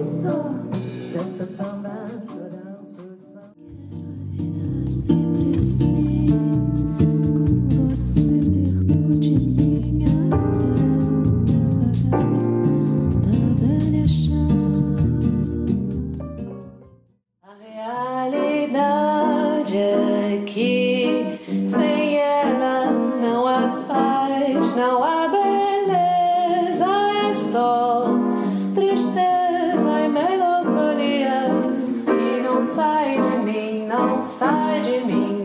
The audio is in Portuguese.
Isso. Dança samba, só danço samba. Não há beleza, é só tristeza e melancolia. E não sai de mim, não sai de mim.